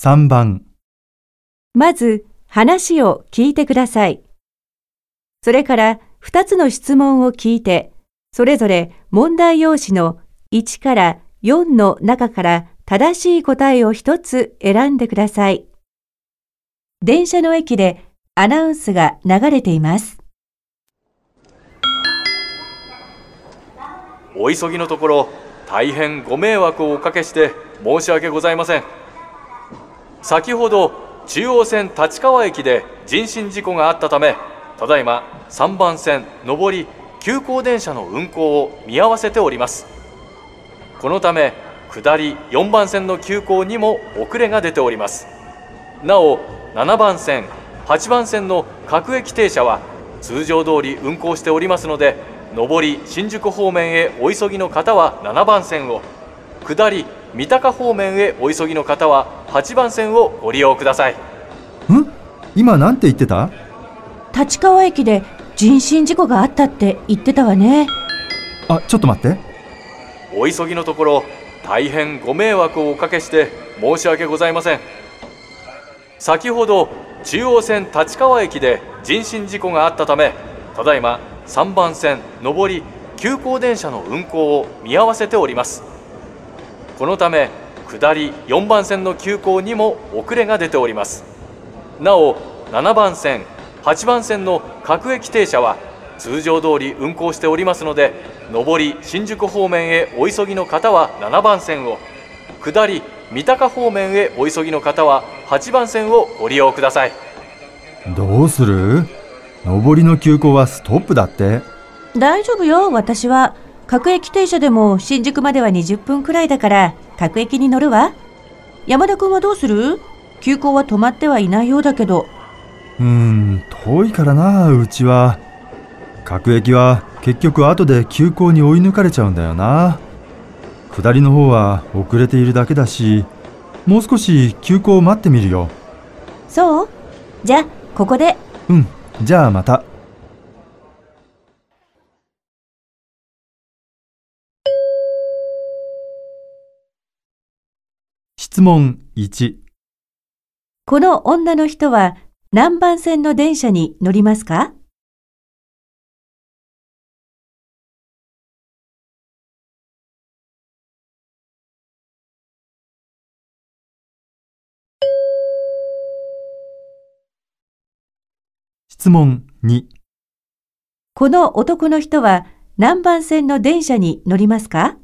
3番、まず話を聞いてください。それから2つの質問を聞いて、それぞれ問題用紙の1から4の中から正しい答えを1つ選んでください。電車の駅でアナウンスが流れています。お急ぎのところ大変ご迷惑をおかけして申し訳ございません先ほど中央線立川駅で人身事故があったためただいま3番線上り急行電車の運行を見合わせております。このため下り4番線の急行にも遅れが出ております。なお7番線8番線の各駅停車は通常通り運行しておりますので上り新宿方面へお急ぎの方は7番線を下り三鷹方面へお急ぎの方は8番線をご利用ください。ん？今なんて言ってた？立川駅で人身事故があったって言ってたわね。あ、ちょっと待って。お急ぎのところ大変ご迷惑をおかけして申し訳ございません。先ほど中央線立川駅で人身事故があったためただいま3番線上り急行電車の運行を見合わせておりますこのため下り4番線の急行にも遅れが出ておりますなお7番線8番線の各駅停車は通常通り運行しておりますので上り新宿方面へお急ぎの方は7番線を下り三鷹方面へお急ぎの方は8番線をご利用くださいどうする？上りの急行はストップだって。大丈夫よ、私は。各駅停車でも新宿までは20分くらいだから、各駅に乗るわ。山田君はどうする？急行は止まってはいないようだけど。うーん、遠いからな、うちは。各駅は結局後で急行に追い抜かれちゃうんだよな。下りの方は遅れているだけだし、もう少し急行を待ってみるよ。そう？じゃあ、ここで。うん、じゃあまた。質問1、この女の人は何番線の電車に乗りますか？質問2、この男の人は何番線の電車に乗りますか？